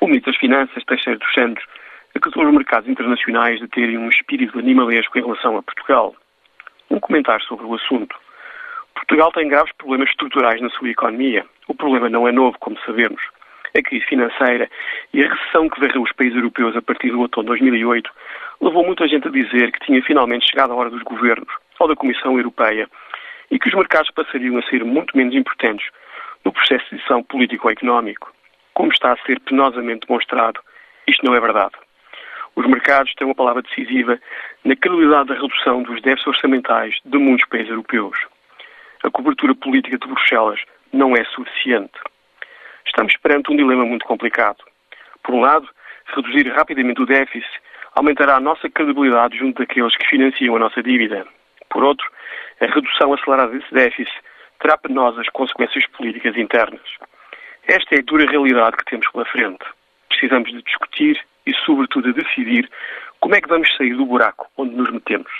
O Ministro das Finanças, Teixeira dos Santos, acusou os mercados internacionais de terem um espírito animalesco em relação a Portugal. Um comentário sobre o assunto. Portugal tem graves problemas estruturais na sua economia. O problema não é novo, como sabemos. A crise financeira e a recessão que varreu os países europeus a partir do outono de 2008 levou muita gente a dizer que tinha finalmente chegado a hora dos governos ou da Comissão Europeia e que os mercados passariam a ser muito menos importantes no processo de decisão político-económico como está a ser penosamente demonstrado, isto não é verdade. Os mercados têm uma palavra decisiva na credibilidade da redução dos déficits orçamentais de muitos países europeus. A cobertura política de Bruxelas não é suficiente. Estamos perante um dilema muito complicado. Por um lado, reduzir rapidamente o déficit aumentará a nossa credibilidade junto daqueles que financiam a nossa dívida. Por outro, a redução acelerada desse déficit terá penosas consequências políticas internas. Esta é a dura realidade que temos pela frente. Precisamos de discutir e, sobretudo, de decidir como é que vamos sair do buraco onde nos metemos.